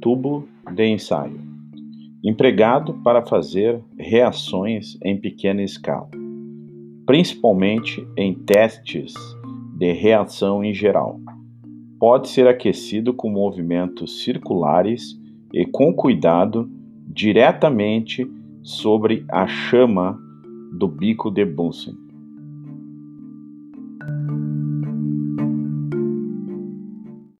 tubo de ensaio, empregado para fazer reações em pequena escala, principalmente em testes de reação em geral. Pode ser aquecido com movimentos circulares e com cuidado diretamente sobre a chama do bico de Bunsen.